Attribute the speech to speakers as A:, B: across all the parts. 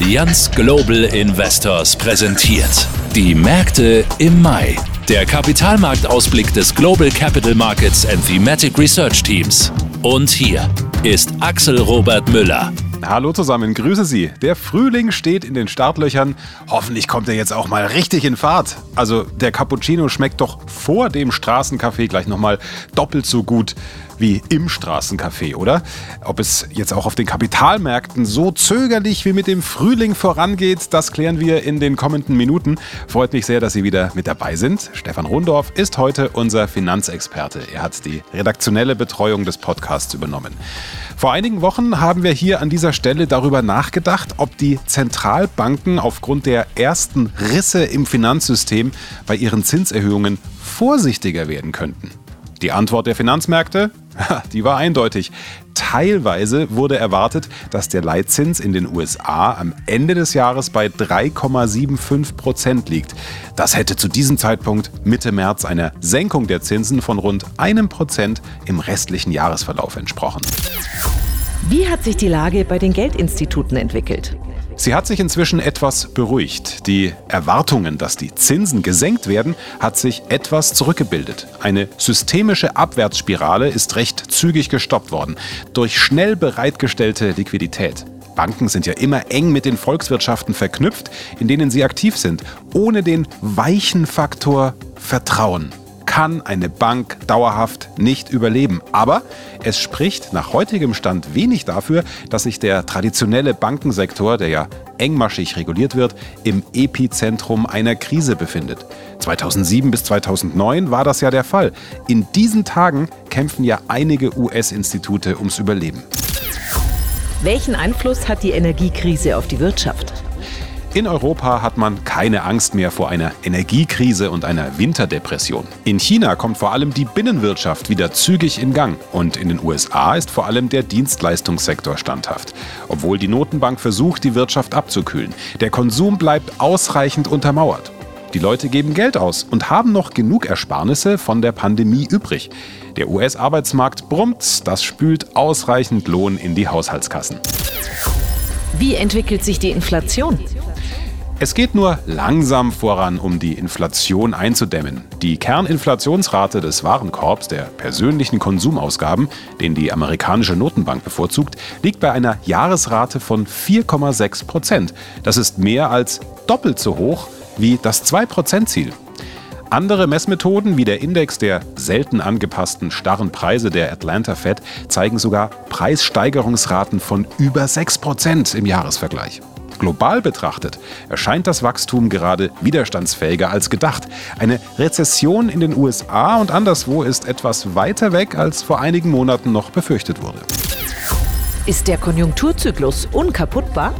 A: Allianz Global Investors präsentiert. Die Märkte im Mai. Der Kapitalmarktausblick des Global Capital Markets and Thematic Research Teams. Und hier ist Axel Robert Müller.
B: Hallo zusammen, grüße Sie. Der Frühling steht in den Startlöchern. Hoffentlich kommt er jetzt auch mal richtig in Fahrt. Also der Cappuccino schmeckt doch vor dem Straßencafé gleich nochmal doppelt so gut wie im Straßencafé, oder? Ob es jetzt auch auf den Kapitalmärkten so zögerlich wie mit dem Frühling vorangeht, das klären wir in den kommenden Minuten. Freut mich sehr, dass Sie wieder mit dabei sind. Stefan Rundorf ist heute unser Finanzexperte. Er hat die redaktionelle Betreuung des Podcasts übernommen. Vor einigen Wochen haben wir hier an dieser Stelle darüber nachgedacht, ob die Zentralbanken aufgrund der ersten Risse im Finanzsystem bei ihren Zinserhöhungen vorsichtiger werden könnten. Die Antwort der Finanzmärkte? Die war eindeutig. Teilweise wurde erwartet, dass der Leitzins in den USA am Ende des Jahres bei 3,75 Prozent liegt. Das hätte zu diesem Zeitpunkt Mitte März einer Senkung der Zinsen von rund einem Prozent im restlichen Jahresverlauf entsprochen.
C: Wie hat sich die Lage bei den Geldinstituten entwickelt?
B: Sie hat sich inzwischen etwas beruhigt. Die Erwartungen, dass die Zinsen gesenkt werden, hat sich etwas zurückgebildet. Eine systemische Abwärtsspirale ist recht zügig gestoppt worden durch schnell bereitgestellte Liquidität. Banken sind ja immer eng mit den Volkswirtschaften verknüpft, in denen sie aktiv sind, ohne den weichen Faktor Vertrauen kann eine Bank dauerhaft nicht überleben. Aber es spricht nach heutigem Stand wenig dafür, dass sich der traditionelle Bankensektor, der ja engmaschig reguliert wird, im Epizentrum einer Krise befindet. 2007 bis 2009 war das ja der Fall. In diesen Tagen kämpfen ja einige US-Institute ums Überleben.
C: Welchen Einfluss hat die Energiekrise auf die Wirtschaft?
B: In Europa hat man keine Angst mehr vor einer Energiekrise und einer Winterdepression. In China kommt vor allem die Binnenwirtschaft wieder zügig in Gang und in den USA ist vor allem der Dienstleistungssektor standhaft. Obwohl die Notenbank versucht, die Wirtschaft abzukühlen. Der Konsum bleibt ausreichend untermauert. Die Leute geben Geld aus und haben noch genug Ersparnisse von der Pandemie übrig. Der US-Arbeitsmarkt brummt, das spült ausreichend Lohn in die Haushaltskassen.
C: Wie entwickelt sich die Inflation?
B: Es geht nur langsam voran, um die Inflation einzudämmen. Die Kerninflationsrate des Warenkorbs der persönlichen Konsumausgaben, den die amerikanische Notenbank bevorzugt, liegt bei einer Jahresrate von 4,6 Prozent. Das ist mehr als doppelt so hoch wie das 2-Prozent-Ziel. Andere Messmethoden wie der Index der selten angepassten starren Preise der Atlanta Fed zeigen sogar Preissteigerungsraten von über 6% im Jahresvergleich. Global betrachtet erscheint das Wachstum gerade widerstandsfähiger als gedacht. Eine Rezession in den USA und anderswo ist etwas weiter weg, als vor einigen Monaten noch befürchtet wurde.
C: Ist der Konjunkturzyklus unkaputtbar?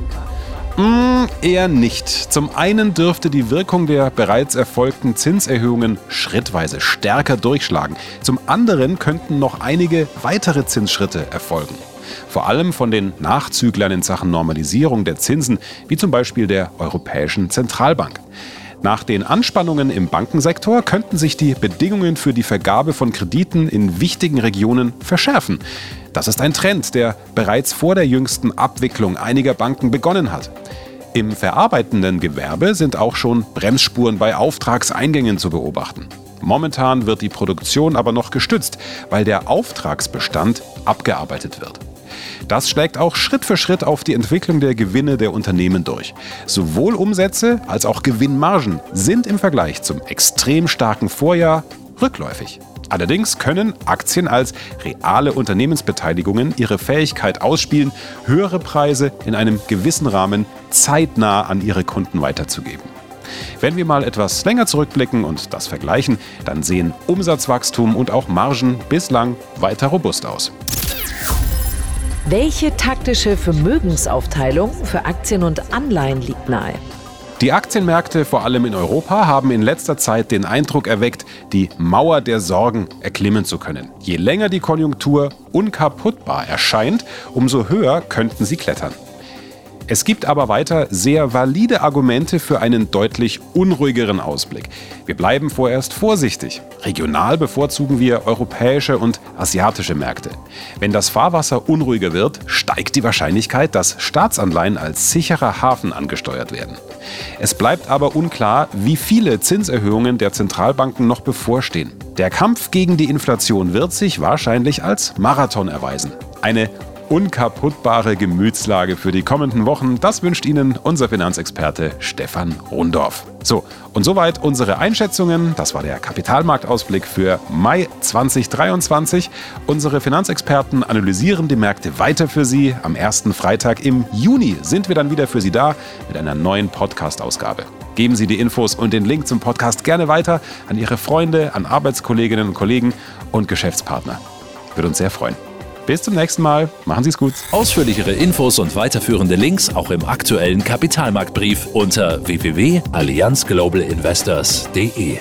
B: Mm, eher nicht. Zum einen dürfte die Wirkung der bereits erfolgten Zinserhöhungen schrittweise stärker durchschlagen. Zum anderen könnten noch einige weitere Zinsschritte erfolgen vor allem von den Nachzüglern in Sachen Normalisierung der Zinsen, wie zum Beispiel der Europäischen Zentralbank. Nach den Anspannungen im Bankensektor könnten sich die Bedingungen für die Vergabe von Krediten in wichtigen Regionen verschärfen. Das ist ein Trend, der bereits vor der jüngsten Abwicklung einiger Banken begonnen hat. Im verarbeitenden Gewerbe sind auch schon Bremsspuren bei Auftragseingängen zu beobachten. Momentan wird die Produktion aber noch gestützt, weil der Auftragsbestand abgearbeitet wird. Das schlägt auch Schritt für Schritt auf die Entwicklung der Gewinne der Unternehmen durch. Sowohl Umsätze als auch Gewinnmargen sind im Vergleich zum extrem starken Vorjahr rückläufig. Allerdings können Aktien als reale Unternehmensbeteiligungen ihre Fähigkeit ausspielen, höhere Preise in einem gewissen Rahmen zeitnah an ihre Kunden weiterzugeben. Wenn wir mal etwas länger zurückblicken und das vergleichen, dann sehen Umsatzwachstum und auch Margen bislang weiter robust aus.
C: Welche taktische Vermögensaufteilung für Aktien und Anleihen liegt nahe?
B: Die Aktienmärkte, vor allem in Europa, haben in letzter Zeit den Eindruck erweckt, die Mauer der Sorgen erklimmen zu können. Je länger die Konjunktur unkaputtbar erscheint, umso höher könnten sie klettern. Es gibt aber weiter sehr valide Argumente für einen deutlich unruhigeren Ausblick. Wir bleiben vorerst vorsichtig. Regional bevorzugen wir europäische und asiatische Märkte. Wenn das Fahrwasser unruhiger wird, steigt die Wahrscheinlichkeit, dass Staatsanleihen als sicherer Hafen angesteuert werden. Es bleibt aber unklar, wie viele Zinserhöhungen der Zentralbanken noch bevorstehen. Der Kampf gegen die Inflation wird sich wahrscheinlich als Marathon erweisen. Eine unkaputtbare Gemütslage für die kommenden Wochen. Das wünscht Ihnen unser Finanzexperte Stefan Rundorf. So, und soweit unsere Einschätzungen. Das war der Kapitalmarktausblick für Mai 2023. Unsere Finanzexperten analysieren die Märkte weiter für Sie. Am ersten Freitag im Juni sind wir dann wieder für Sie da mit einer neuen Podcast-Ausgabe. Geben Sie die Infos und den Link zum Podcast gerne weiter an Ihre Freunde, an Arbeitskolleginnen und Kollegen und Geschäftspartner. Würde uns sehr freuen. Bis zum nächsten Mal. Machen Sie es gut.
A: Ausführlichere Infos und weiterführende Links auch im aktuellen Kapitalmarktbrief unter www.allianzglobalinvestors.de.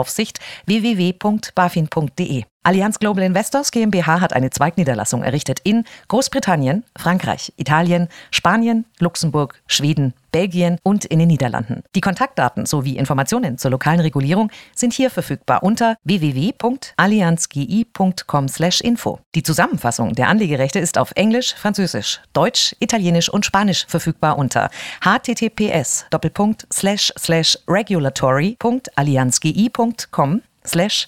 C: Aufsicht www.bafin.de. Allianz Global Investors GmbH hat eine Zweigniederlassung errichtet in Großbritannien, Frankreich, Italien, Spanien, Luxemburg, Schweden, Belgien und in den Niederlanden. Die Kontaktdaten sowie Informationen zur lokalen Regulierung sind hier verfügbar unter www.allianzgi.com/info. Die Zusammenfassung der Anlegerechte ist auf Englisch, Französisch, Deutsch, Italienisch und Spanisch verfügbar unter https://regulatory.allianzgi.com slash